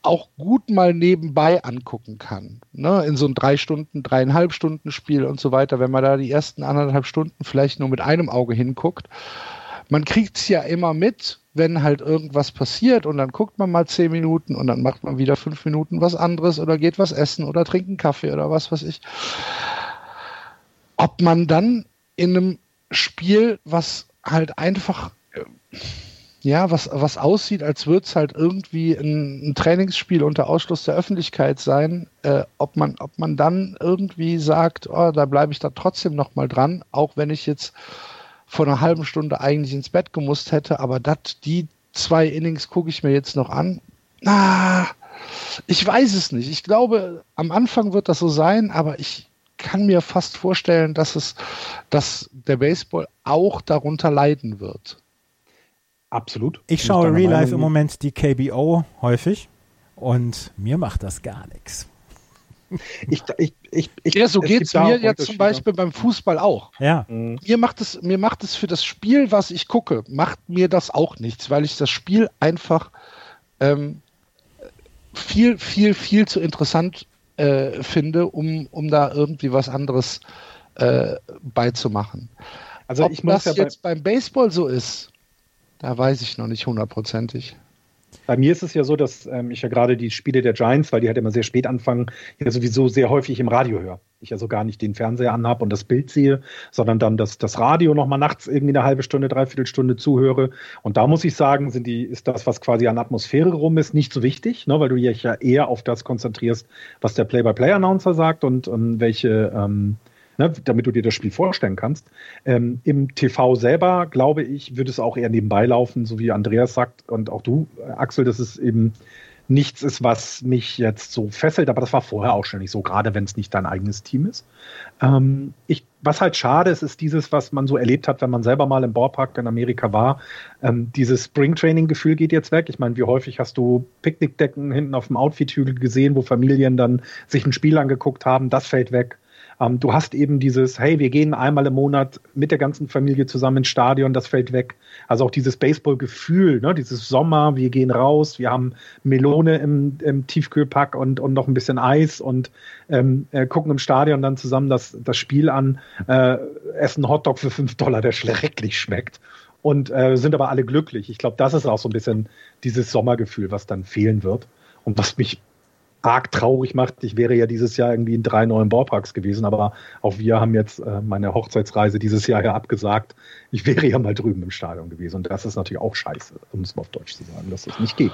auch gut mal nebenbei angucken kann. Ne? In so einem drei Stunden, dreieinhalb Stunden Spiel und so weiter, wenn man da die ersten anderthalb Stunden vielleicht nur mit einem Auge hinguckt. Man kriegt es ja immer mit, wenn halt irgendwas passiert und dann guckt man mal zehn Minuten und dann macht man wieder fünf Minuten was anderes oder geht was essen oder trinkt einen Kaffee oder was weiß ich. Ob man dann in einem Spiel, was halt einfach, ja, was, was aussieht, als würde es halt irgendwie ein, ein, Trainingsspiel unter Ausschluss der Öffentlichkeit sein, äh, ob, man, ob man dann irgendwie sagt, oh, da bleibe ich da trotzdem nochmal dran, auch wenn ich jetzt vor einer halben Stunde eigentlich ins Bett gemusst hätte, aber dat, die zwei Innings gucke ich mir jetzt noch an. Ah, ich weiß es nicht. Ich glaube, am Anfang wird das so sein, aber ich kann mir fast vorstellen, dass es, dass der Baseball auch darunter leiden wird. Absolut. Ich schaue Real Life im Moment die KBO häufig und mir macht das gar nichts. Ich, ich, ich, ich, ja, so geht es mir jetzt zum Beispiel beim Fußball auch. Ja. Mhm. Mir, macht es, mir macht es für das Spiel, was ich gucke, macht mir das auch nichts, weil ich das Spiel einfach ähm, viel, viel, viel zu interessant äh, finde, um, um da irgendwie was anderes äh, beizumachen. Also Ob ich muss das ja jetzt bei beim Baseball so ist, da weiß ich noch nicht hundertprozentig. Bei mir ist es ja so, dass ähm, ich ja gerade die Spiele der Giants, weil die halt immer sehr spät anfangen, ja sowieso sehr häufig im Radio höre. Ich ja so gar nicht den Fernseher anhabe und das Bild sehe, sondern dann das, das Radio nochmal nachts irgendwie eine halbe Stunde, dreiviertel Stunde zuhöre. Und da muss ich sagen, sind die, ist das, was quasi an Atmosphäre rum ist, nicht so wichtig, ne, weil du dich ja eher auf das konzentrierst, was der Play-by-Play-Announcer sagt und, und welche ähm, ne, damit du dir das Spiel vorstellen kannst. Ähm, Im TV selber, glaube ich, würde es auch eher nebenbei laufen, so wie Andreas sagt und auch du, Axel, dass es eben nichts ist, was mich jetzt so fesselt, aber das war vorher auch schon nicht so, gerade wenn es nicht dein eigenes Team ist. Ähm, ich, was halt schade ist, ist dieses, was man so erlebt hat, wenn man selber mal im Ballpark in Amerika war. Ähm, dieses Springtraining-Gefühl geht jetzt weg. Ich meine, wie häufig hast du Picknickdecken hinten auf dem Outfit-Hügel gesehen, wo Familien dann sich ein Spiel angeguckt haben? Das fällt weg. Ähm, du hast eben dieses, hey, wir gehen einmal im Monat mit der ganzen Familie zusammen ins Stadion, das fällt weg. Also auch dieses Baseball-Gefühl, ne? dieses Sommer, wir gehen raus, wir haben Melone im, im Tiefkühlpack und, und noch ein bisschen Eis und ähm, äh, gucken im Stadion dann zusammen das, das Spiel an, äh, essen Hotdog für fünf Dollar, der schrecklich schmeckt und äh, sind aber alle glücklich. Ich glaube, das ist auch so ein bisschen dieses Sommergefühl, was dann fehlen wird und was mich arg traurig macht. Ich wäre ja dieses Jahr irgendwie in drei neuen Ballparks gewesen, aber auch wir haben jetzt äh, meine Hochzeitsreise dieses Jahr ja abgesagt. Ich wäre ja mal drüben im Stadion gewesen und das ist natürlich auch scheiße, um es mal auf Deutsch zu sagen, dass das nicht geht.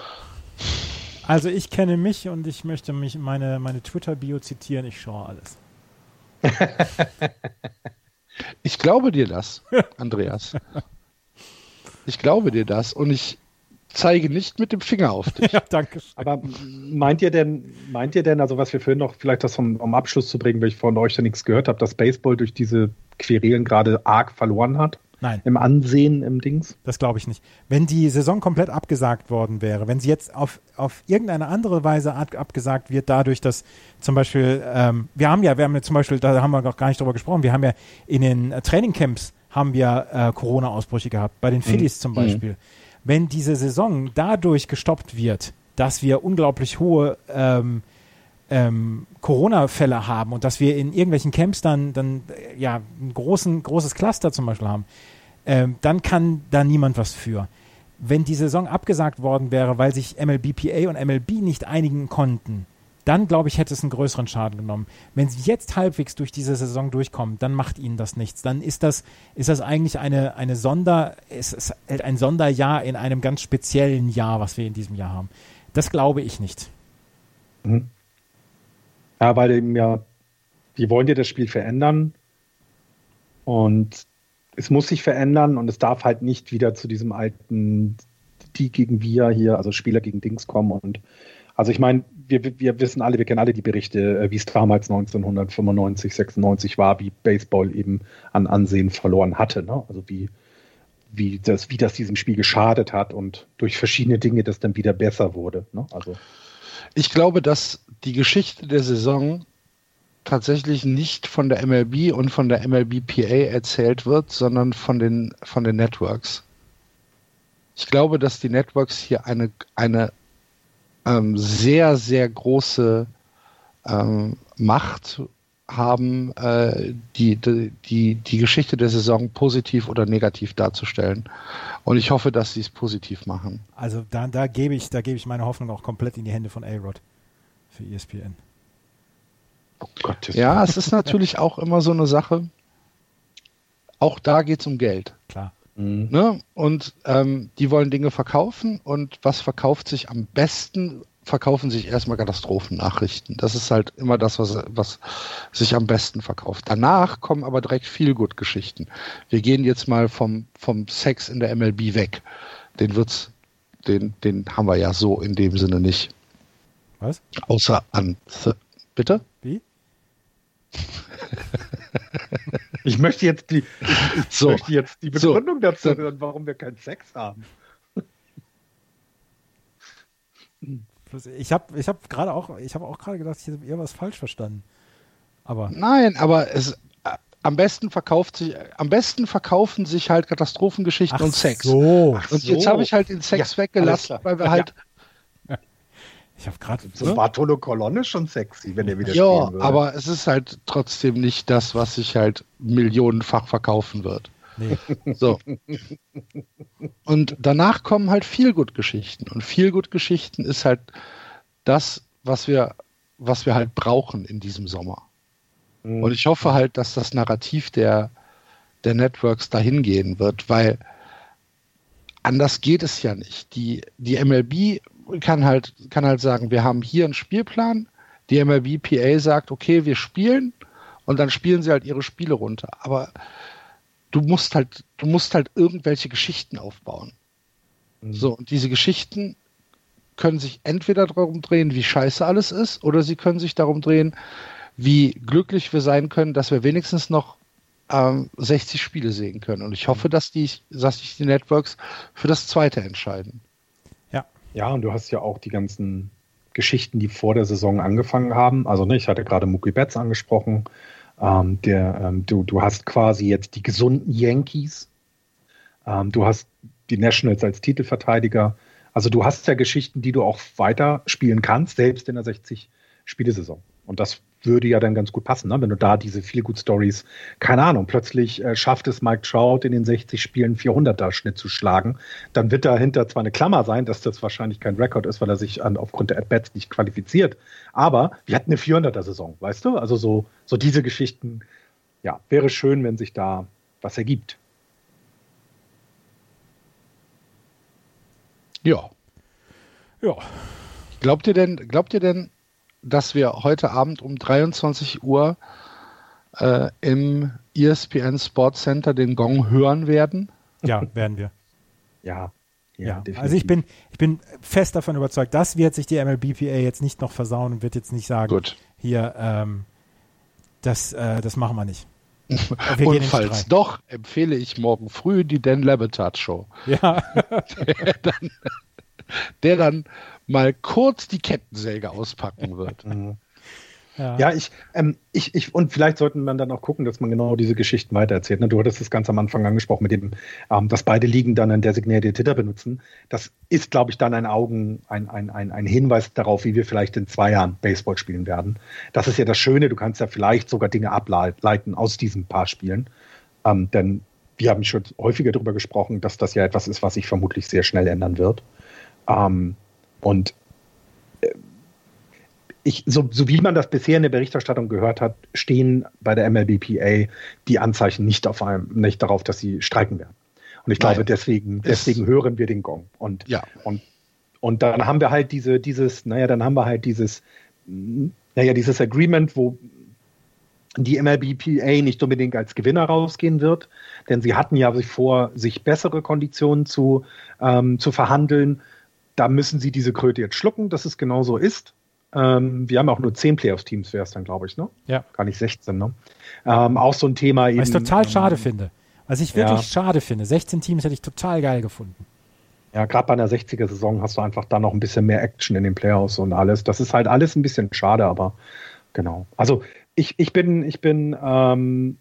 Also ich kenne mich und ich möchte mich meine, meine Twitter-Bio zitieren, ich schaue alles. ich glaube dir das, Andreas. Ich glaube dir das und ich zeige nicht mit dem Finger auf dich. ja, danke. Aber meint ihr denn, meint ihr denn, also was wir vorhin noch, vielleicht das um, um Abschluss zu bringen, weil ich von euch ja nichts gehört habe, dass Baseball durch diese Querelen gerade arg verloren hat? Nein. Im Ansehen, im Dings? Das glaube ich nicht. Wenn die Saison komplett abgesagt worden wäre, wenn sie jetzt auf, auf irgendeine andere Weise abgesagt wird, dadurch, dass zum Beispiel, ähm, wir haben ja, wir haben ja zum Beispiel, da haben wir noch gar nicht drüber gesprochen, wir haben ja in den Trainingcamps haben wir äh, Corona-Ausbrüche gehabt, bei den mhm. Phillies mhm. zum Beispiel. Mhm wenn diese Saison dadurch gestoppt wird, dass wir unglaublich hohe ähm, ähm, Corona-Fälle haben und dass wir in irgendwelchen Camps dann, dann ja, ein großen, großes Cluster zum Beispiel haben, ähm, dann kann da niemand was für. Wenn die Saison abgesagt worden wäre, weil sich MLBPA und MLB nicht einigen konnten, dann glaube ich, hätte es einen größeren Schaden genommen. Wenn sie jetzt halbwegs durch diese Saison durchkommen, dann macht ihnen das nichts. Dann ist das, ist das eigentlich eine, eine Sonder, es ist ein Sonderjahr in einem ganz speziellen Jahr, was wir in diesem Jahr haben. Das glaube ich nicht. Mhm. Ja, weil eben ja, die wollen ja das Spiel verändern und es muss sich verändern und es darf halt nicht wieder zu diesem alten die gegen wir hier, also Spieler gegen Dings kommen und also ich meine, wir, wir wissen alle, wir kennen alle die Berichte, äh, wie es damals 1995, 96 war, wie Baseball eben an Ansehen verloren hatte. Ne? Also wie, wie, das, wie das diesem Spiel geschadet hat und durch verschiedene Dinge das dann wieder besser wurde. Ne? Also ich glaube, dass die Geschichte der Saison tatsächlich nicht von der MLB und von der MLBPA erzählt wird, sondern von den, von den Networks. Ich glaube, dass die Networks hier eine, eine ähm, sehr, sehr große ähm, Macht haben, äh, die, die, die Geschichte der Saison positiv oder negativ darzustellen. Und ich hoffe, dass sie es positiv machen. Also da, da gebe ich, da gebe ich meine Hoffnung auch komplett in die Hände von A-Rod für ESPN. Oh Gott, ja, es ist natürlich auch immer so eine Sache. Auch da geht es um Geld. Klar. Mhm. Ne? Und ähm, die wollen Dinge verkaufen und was verkauft sich am besten? Verkaufen sich erstmal Katastrophennachrichten. Das ist halt immer das, was, was sich am besten verkauft. Danach kommen aber direkt viel gut Geschichten. Wir gehen jetzt mal vom, vom Sex in der MLB weg. Den wird's, den, den haben wir ja so in dem Sinne nicht. Was? Außer an. Bitte? Wie? ich möchte jetzt die, ich, ich so. möchte jetzt die Begründung so. dazu hören, warum wir keinen Sex haben. Ich habe ich hab gerade auch, ich habe auch gerade gedacht, ich habe irgendwas falsch verstanden. Aber Nein, aber es, äh, am besten verkauft sich, am besten verkaufen sich halt Katastrophengeschichten Ach und Sex. So. und so. jetzt habe ich halt den Sex ja, weggelassen, weil wir halt ja. Ich habe gerade. So ne? war Tolo Kolonne schon sexy, wenn er wieder Ja, spielen würde. aber es ist halt trotzdem nicht das, was sich halt millionenfach verkaufen wird. Nee. So. Und danach kommen halt Feelgood-Geschichten. Und Feelgood-Geschichten ist halt das, was wir, was wir halt brauchen in diesem Sommer. Mhm. Und ich hoffe halt, dass das Narrativ der, der Networks dahin gehen wird, weil anders geht es ja nicht. Die, die MLB kann halt, kann halt sagen, wir haben hier einen Spielplan. Die MLB PA sagt, okay, wir spielen und dann spielen sie halt ihre Spiele runter. Aber du musst halt, du musst halt irgendwelche Geschichten aufbauen. Mhm. So, und diese Geschichten können sich entweder darum drehen, wie scheiße alles ist, oder sie können sich darum drehen, wie glücklich wir sein können, dass wir wenigstens noch ähm, 60 Spiele sehen können. Und ich hoffe, dass die, dass sich die Networks für das zweite entscheiden. Ja, und du hast ja auch die ganzen Geschichten, die vor der Saison angefangen haben. Also ne, ich hatte gerade Mookie Betts angesprochen. Ähm, der, ähm, du, du hast quasi jetzt die gesunden Yankees. Ähm, du hast die Nationals als Titelverteidiger. Also du hast ja Geschichten, die du auch weiter spielen kannst, selbst in der 60-Spielesaison. Und das würde ja dann ganz gut passen, ne? wenn du da diese viel gut Stories, keine Ahnung, plötzlich äh, schafft es Mike Trout in den 60 Spielen 400er Schnitt zu schlagen, dann wird dahinter zwar eine Klammer sein, dass das wahrscheinlich kein Rekord ist, weil er sich an, aufgrund der At-Bats nicht qualifiziert, aber wir hatten eine 400er Saison, weißt du? Also so, so diese Geschichten, ja, wäre schön, wenn sich da was ergibt. Ja. Ja. Glaubt ihr denn, glaubt ihr denn, dass wir heute Abend um 23 Uhr äh, im ESPN Sports Center den Gong hören werden? Ja, werden wir. ja. Ja, ja. also ich bin, ich bin fest davon überzeugt, das wird sich die MLBPA jetzt nicht noch versauen und wird jetzt nicht sagen, Gut. hier, ähm, das, äh, das machen wir nicht. Wir und falls doch, empfehle ich morgen früh die Dan Levitat Show. Ja. der, dann, der dann mal kurz die Kettensäge auspacken wird. Mhm. Ja. ja, ich, ähm, ich, ich, und vielleicht sollten wir dann auch gucken, dass man genau diese Geschichten weitererzählt. Ne? Du hattest es ganz am Anfang angesprochen mit dem, ähm, dass beide Ligen dann einen Designated Hitter benutzen. Das ist, glaube ich, dann ein Augen, ein, ein, ein, ein Hinweis darauf, wie wir vielleicht in zwei Jahren Baseball spielen werden. Das ist ja das Schöne, du kannst ja vielleicht sogar Dinge ableiten aus diesen paar Spielen. Ähm, denn wir haben schon häufiger darüber gesprochen, dass das ja etwas ist, was sich vermutlich sehr schnell ändern wird. Ähm, und äh, ich, so, so, wie man das bisher in der Berichterstattung gehört hat, stehen bei der MLBPA die Anzeichen nicht, auf einem, nicht darauf, dass sie streiken werden. Und ich Nein. glaube, deswegen, deswegen hören wir den Gong. Und, ja. und, und dann haben wir halt diese, dieses, naja, dann haben wir halt dieses, naja, dieses Agreement, wo die MLBPA nicht unbedingt als Gewinner rausgehen wird, denn sie hatten ja vor, sich bessere Konditionen zu, ähm, zu verhandeln da müssen sie diese Kröte jetzt schlucken, dass es genau so ist. Ähm, wir haben auch nur 10 Playoffs-Teams, wäre es dann, glaube ich, ne? Ja. Gar nicht 16, ne? Ähm, auch so ein Thema eben. Was ich total ähm, schade finde. Was ich wirklich ja. schade finde. 16 Teams hätte ich total geil gefunden. Ja, gerade bei einer 60er-Saison hast du einfach da noch ein bisschen mehr Action in den Playoffs und alles. Das ist halt alles ein bisschen schade, aber genau. Also ich, ich bin, ich bin ähm,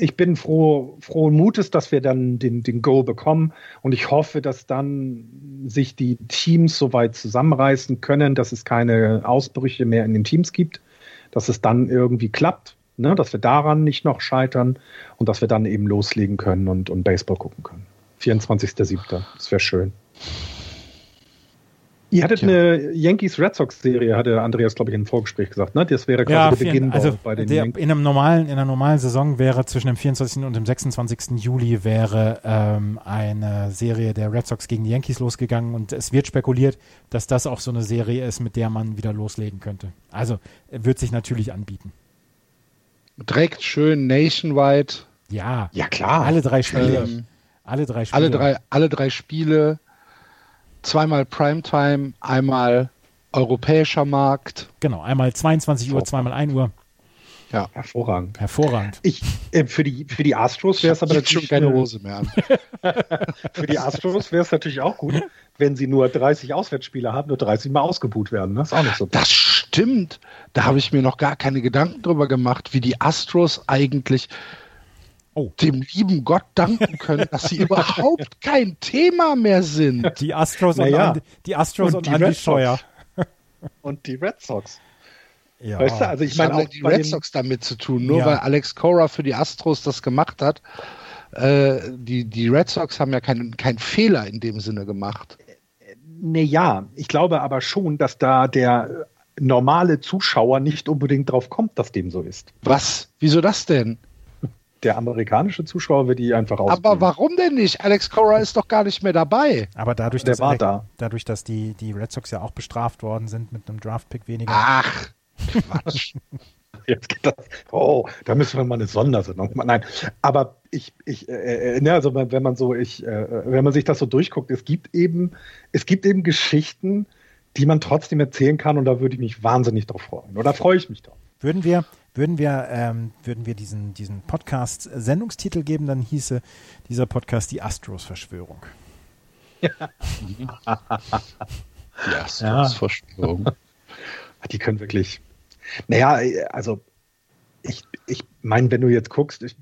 ich bin froh, frohen Mutes, dass wir dann den, den Go bekommen. Und ich hoffe, dass dann sich die Teams so weit zusammenreißen können, dass es keine Ausbrüche mehr in den Teams gibt, dass es dann irgendwie klappt, ne? dass wir daran nicht noch scheitern und dass wir dann eben loslegen können und, und Baseball gucken können. 24.07. Das wäre schön. Ihr hattet ja. eine Yankees Red Sox Serie, hatte Andreas, glaube ich, im Vorgespräch gesagt, ne? Das wäre quasi ja, der Beginn also bei den der, Yankees. In, einem normalen, in einer normalen Saison wäre zwischen dem 24. und dem 26. Juli wäre ähm, eine Serie der Red Sox gegen die Yankees losgegangen und es wird spekuliert, dass das auch so eine Serie ist, mit der man wieder loslegen könnte. Also wird sich natürlich anbieten. Direkt schön nationwide. Ja, ja klar. Alle drei Spiele. Ähm, alle drei Spiele. Alle drei, alle drei Spiele zweimal Primetime, einmal europäischer Markt. Genau, einmal 22 Uhr, zweimal 1 Uhr. Ja, hervorragend. Hervorragend. Ich, äh, für, die, für die Astros wäre es aber natürlich schon keine Hose mehr an. für die Astros wäre es natürlich auch gut, wenn sie nur 30 Auswärtsspiele haben, nur 30 Mal ausgebuht werden. Das ist auch nicht so. Das stimmt. Da habe ich mir noch gar keine Gedanken drüber gemacht, wie die Astros eigentlich oh. dem lieben Gott danken können, dass sie überhaupt kein Thema mehr sind. Die Astros und, ja. Andi, die Astros und, und die Andy Scheuer. Und die Red Sox. Ja. Weißt du, also ich meine auch die Red Sox damit zu tun, nur ja. weil Alex Cora für die Astros das gemacht hat. Äh, die, die Red Sox haben ja keinen kein Fehler in dem Sinne gemacht. Nee, ja, ich glaube aber schon, dass da der normale Zuschauer nicht unbedingt drauf kommt, dass dem so ist. Was? Wieso das denn? Der amerikanische Zuschauer wird die einfach aus. Aber warum denn nicht? Alex Cora ist doch gar nicht mehr dabei. Aber dadurch, der dass, war da. dadurch, dass die, die Red Sox ja auch bestraft worden sind mit einem Draftpick weniger. Ach, Quatsch. Jetzt geht das. Oh, da müssen wir mal eine Sondersendung machen. Nein, aber ich, ich, äh, äh, ne, also wenn man so, ich, äh, wenn man sich das so durchguckt, es gibt eben, es gibt eben Geschichten, die man trotzdem erzählen kann und da würde ich mich wahnsinnig drauf freuen. Oder freue ich mich drauf. Würden wir, würden wir, ähm, würden wir diesen, diesen Podcast Sendungstitel geben, dann hieße dieser Podcast die Astros-Verschwörung. Ja. die Astros-Verschwörung. Die können wirklich. Naja, also ich, ich meine, wenn du jetzt guckst, ich,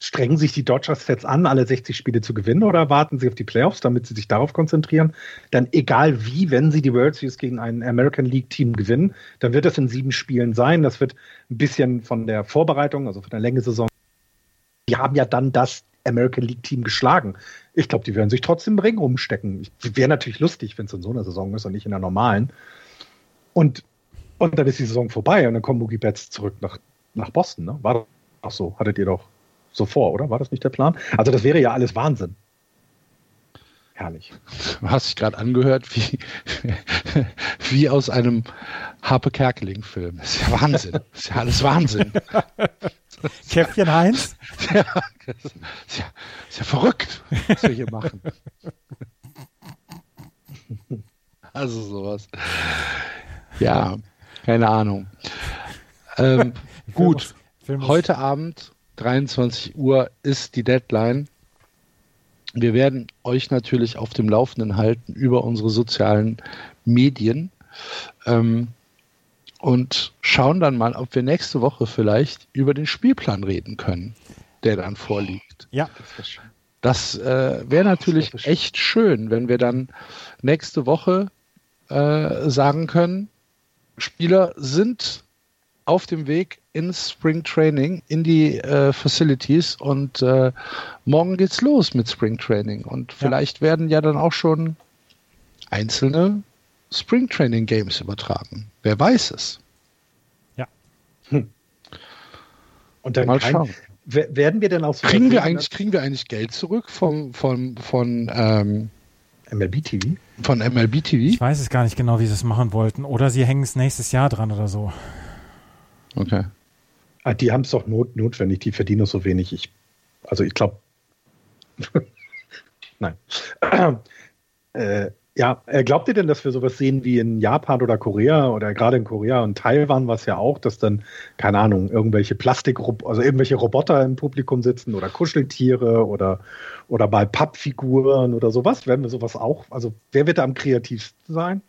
strengen sich die Dodgers jetzt an, alle 60 Spiele zu gewinnen oder warten sie auf die Playoffs, damit sie sich darauf konzentrieren? Dann egal wie, wenn sie die World Series gegen ein American League Team gewinnen, dann wird das in sieben Spielen sein. Das wird ein bisschen von der Vorbereitung, also von der Länge Saison. Die haben ja dann das American League Team geschlagen. Ich glaube, die werden sich trotzdem im Ring rumstecken. Wäre natürlich lustig, wenn es in so einer Saison ist und nicht in der normalen. Und, und dann ist die Saison vorbei und dann kommen Mookie Betts zurück nach, nach Boston. Ne? War doch so, hattet ihr doch so vor, oder? War das nicht der Plan? Also das wäre ja alles Wahnsinn. Herrlich. Du hast dich gerade angehört wie, wie aus einem Harpe Kerkeling-Film. Das ist ja Wahnsinn. Das ist ja alles Wahnsinn. Käffchen Heinz? Ja, das ist ja, das ist ja verrückt, was wir hier machen. Also sowas. Ja, keine Ahnung. Ähm, gut, heute Abend 23 Uhr ist die Deadline. Wir werden euch natürlich auf dem Laufenden halten über unsere sozialen Medien ähm, und schauen dann mal, ob wir nächste Woche vielleicht über den Spielplan reden können, der dann vorliegt. Ja, das wäre äh, wär natürlich wär echt schön, wenn wir dann nächste Woche äh, sagen können, Spieler sind auf dem Weg ins Spring Training, in die äh, Facilities und äh, morgen geht's los mit Spring Training und vielleicht ja. werden ja dann auch schon einzelne Spring Training Games übertragen. Wer weiß es? Ja. Hm. Und dann mal schauen. werden wir denn auch so kriegen wir eigentlich kriegen wir eigentlich Geld zurück vom von von ähm, MLB TV? Von MLB TV? Ich weiß es gar nicht genau, wie sie es machen wollten. Oder sie hängen es nächstes Jahr dran oder so. Okay. Ah, die haben es doch not notwendig, die verdienen so wenig. Ich, also ich glaube. Nein. Äh, ja, äh, glaubt ihr denn, dass wir sowas sehen wie in Japan oder Korea oder gerade in Korea und Taiwan war es ja auch, dass dann, keine Ahnung, irgendwelche Plastik, also irgendwelche Roboter im Publikum sitzen oder Kuscheltiere oder, oder mal Pappfiguren oder sowas? Werden wir sowas auch? Also wer wird da am kreativsten sein?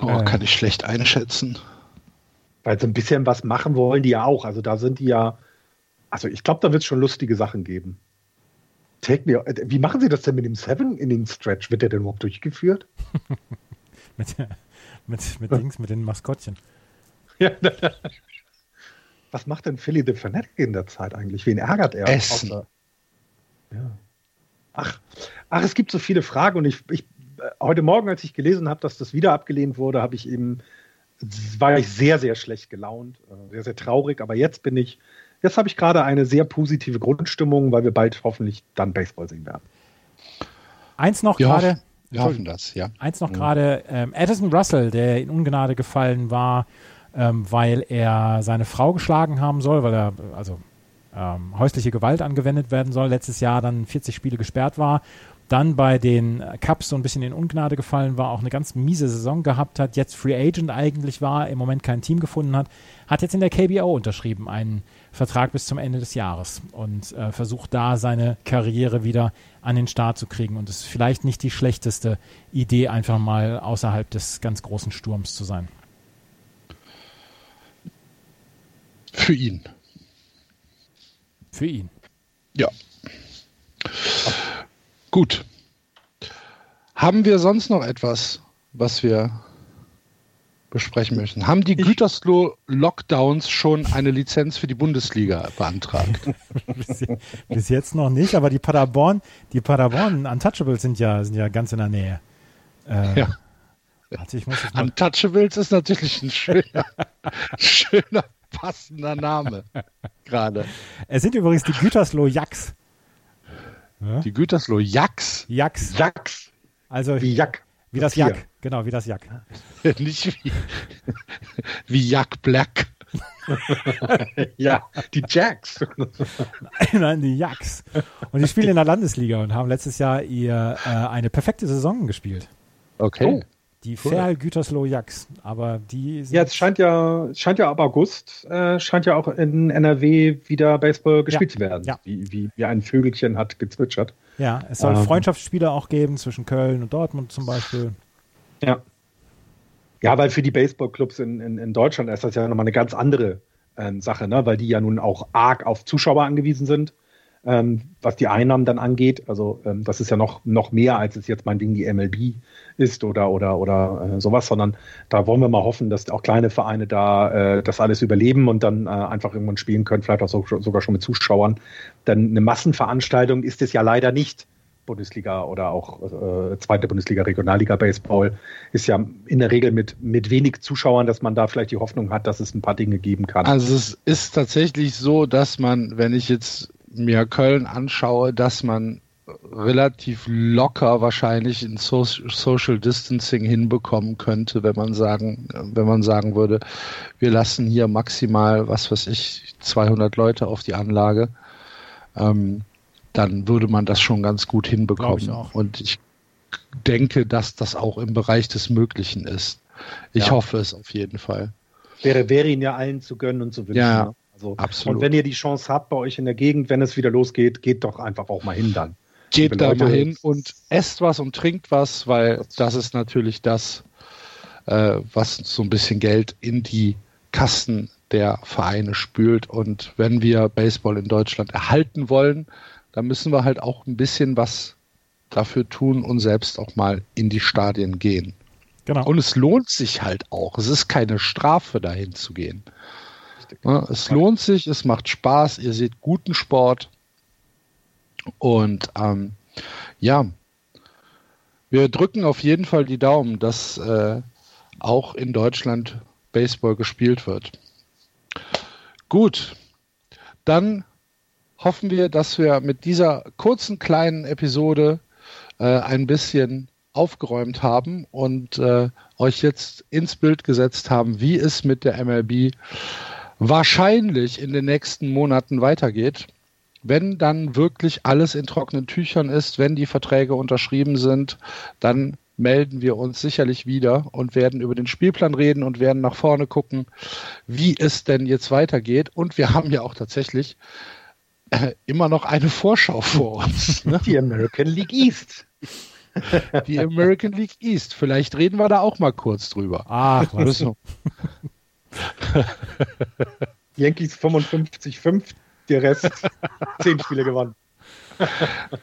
Oh, kann ich schlecht einschätzen. Weil so ein bisschen was machen wollen die ja auch. Also da sind die ja, also ich glaube, da wird es schon lustige Sachen geben. Take me, wie machen sie das denn mit dem Seven in den Stretch? Wird der denn überhaupt durchgeführt? mit, mit, mit Dings, mit den Maskottchen. Ja, was macht denn Philly the Fanatic in der Zeit eigentlich? Wen ärgert er? Essen. ja. Ach, Ach, es gibt so viele Fragen und ich, ich heute Morgen, als ich gelesen habe, dass das wieder abgelehnt wurde, habe ich eben, war ich sehr, sehr schlecht gelaunt, äh, sehr, sehr traurig. Aber jetzt bin ich, jetzt habe ich gerade eine sehr positive Grundstimmung, weil wir bald hoffentlich dann Baseball sehen werden. Eins noch gerade. Wir hoffen das, ja. Eins noch gerade, ähm, Addison Russell, der in Ungnade gefallen war, ähm, weil er seine Frau geschlagen haben soll, weil er, also ähm, häusliche Gewalt angewendet werden soll, letztes Jahr dann 40 Spiele gesperrt war dann bei den Cups so ein bisschen in Ungnade gefallen war, auch eine ganz miese Saison gehabt hat, jetzt Free Agent eigentlich war, im Moment kein Team gefunden hat, hat jetzt in der KBO unterschrieben, einen Vertrag bis zum Ende des Jahres und äh, versucht da seine Karriere wieder an den Start zu kriegen. Und es ist vielleicht nicht die schlechteste Idee, einfach mal außerhalb des ganz großen Sturms zu sein. Für ihn. Für ihn. Ja. Gut. Haben wir sonst noch etwas, was wir besprechen möchten? Haben die Gütersloh Lockdowns schon eine Lizenz für die Bundesliga beantragt? bis, bis, jetzt noch nicht, aber die Paderborn, die Paderborn Untouchables sind ja, sind ja ganz in der Nähe. Äh, ja. Also ich muss Untouchables ist natürlich ein schöner, schöner passender Name gerade. Es sind übrigens die Gütersloh Jacks. Ja? Die Gütersloh Jacks. Jacks. Jacks. Also wie Jack. Wie das, das Jack. Genau, wie das Jack. Nicht wie, wie Jack Black. ja, die Jacks. Nein, die Jacks. Und die spielen in der Landesliga und haben letztes Jahr ihr äh, eine perfekte Saison gespielt. Okay. Oh. Die cool. Ferl Gütersloh Jacks, aber die Ja, es scheint ja, scheint ja ab August, äh, scheint ja auch in NRW wieder Baseball gespielt ja. zu werden. Ja. Wie, wie, wie ein Vögelchen hat gezwitschert. Ja, es soll ähm. Freundschaftsspiele auch geben zwischen Köln und Dortmund zum Beispiel. Ja. Ja, weil für die Baseballclubs in, in, in Deutschland ist das ja nochmal eine ganz andere äh, Sache, ne? weil die ja nun auch arg auf Zuschauer angewiesen sind ähm, was die Einnahmen dann angeht. Also ähm, das ist ja noch, noch mehr, als es jetzt meinetwegen die MLB ist oder, oder, oder äh, sowas, sondern da wollen wir mal hoffen, dass auch kleine Vereine da äh, das alles überleben und dann äh, einfach irgendwann spielen können, vielleicht auch so, sogar schon mit Zuschauern. Denn eine Massenveranstaltung ist es ja leider nicht. Bundesliga oder auch äh, zweite Bundesliga, Regionalliga Baseball ist ja in der Regel mit, mit wenig Zuschauern, dass man da vielleicht die Hoffnung hat, dass es ein paar Dinge geben kann. Also es ist tatsächlich so, dass man, wenn ich jetzt mir Köln anschaue, dass man relativ locker wahrscheinlich in so Social Distancing hinbekommen könnte, wenn man sagen, wenn man sagen würde, wir lassen hier maximal, was weiß ich, 200 Leute auf die Anlage, ähm, dann würde man das schon ganz gut hinbekommen. Ich Und ich denke, dass das auch im Bereich des Möglichen ist. Ich ja. hoffe es auf jeden Fall. Wäre, wäre Ihnen ja allen zu gönnen und zu wünschen. Ja, ne? So. Absolut. Und wenn ihr die Chance habt bei euch in der Gegend, wenn es wieder losgeht, geht doch einfach auch mal hin dann. Geht da mal hin und esst was und trinkt was, weil das ist natürlich das, äh, was so ein bisschen Geld in die Kassen der Vereine spült. Und wenn wir Baseball in Deutschland erhalten wollen, dann müssen wir halt auch ein bisschen was dafür tun und selbst auch mal in die Stadien gehen. Genau. Und es lohnt sich halt auch. Es ist keine Strafe, dahin zu gehen. Ja, es lohnt sich, es macht Spaß, ihr seht guten Sport. Und ähm, ja, wir drücken auf jeden Fall die Daumen, dass äh, auch in Deutschland Baseball gespielt wird. Gut, dann hoffen wir, dass wir mit dieser kurzen kleinen Episode äh, ein bisschen aufgeräumt haben und äh, euch jetzt ins Bild gesetzt haben, wie es mit der MLB wahrscheinlich in den nächsten Monaten weitergeht, wenn dann wirklich alles in trockenen Tüchern ist, wenn die Verträge unterschrieben sind, dann melden wir uns sicherlich wieder und werden über den Spielplan reden und werden nach vorne gucken, wie es denn jetzt weitergeht. Und wir haben ja auch tatsächlich äh, immer noch eine Vorschau vor uns. Ne? Die American League East. Die American League East. Vielleicht reden wir da auch mal kurz drüber. Ach, was? Yankees 55-5, der Rest 10 Spiele gewonnen.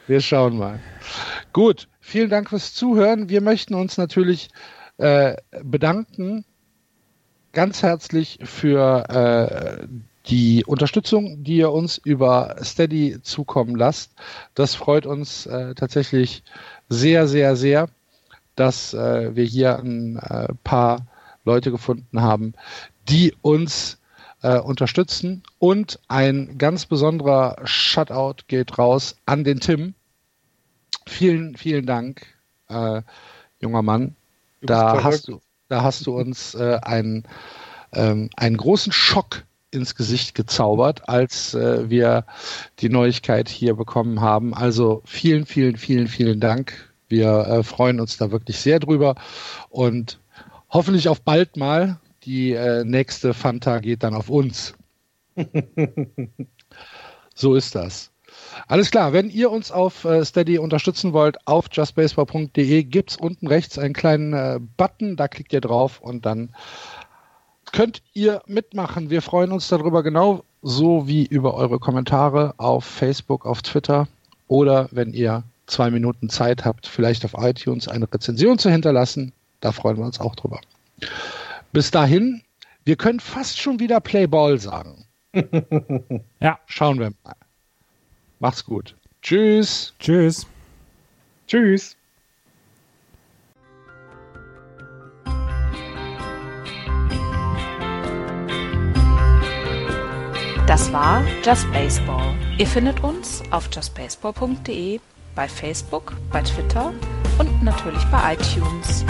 Wir schauen mal. Gut, vielen Dank fürs Zuhören. Wir möchten uns natürlich äh, bedanken ganz herzlich für äh, die Unterstützung, die ihr uns über Steady zukommen lasst. Das freut uns äh, tatsächlich sehr, sehr, sehr, dass äh, wir hier ein äh, paar Leute gefunden haben, die uns äh, unterstützen. Und ein ganz besonderer Shutout geht raus an den Tim. Vielen, vielen Dank, äh, junger Mann. Da hast, du, da hast du uns äh, einen, ähm, einen großen Schock ins Gesicht gezaubert, als äh, wir die Neuigkeit hier bekommen haben. Also vielen, vielen, vielen, vielen Dank. Wir äh, freuen uns da wirklich sehr drüber und hoffentlich auf bald mal. Die äh, nächste Fanta geht dann auf uns. so ist das. Alles klar, wenn ihr uns auf äh, Steady unterstützen wollt, auf justbaseball.de gibt es unten rechts einen kleinen äh, Button, da klickt ihr drauf und dann könnt ihr mitmachen. Wir freuen uns darüber genauso wie über eure Kommentare auf Facebook, auf Twitter oder wenn ihr zwei Minuten Zeit habt, vielleicht auf iTunes eine Rezension zu hinterlassen. Da freuen wir uns auch drüber. Bis dahin, wir können fast schon wieder Playball sagen. ja. Schauen wir mal. Macht's gut. Tschüss. Tschüss. Tschüss. Das war Just Baseball. Ihr findet uns auf justbaseball.de, bei Facebook, bei Twitter und natürlich bei iTunes.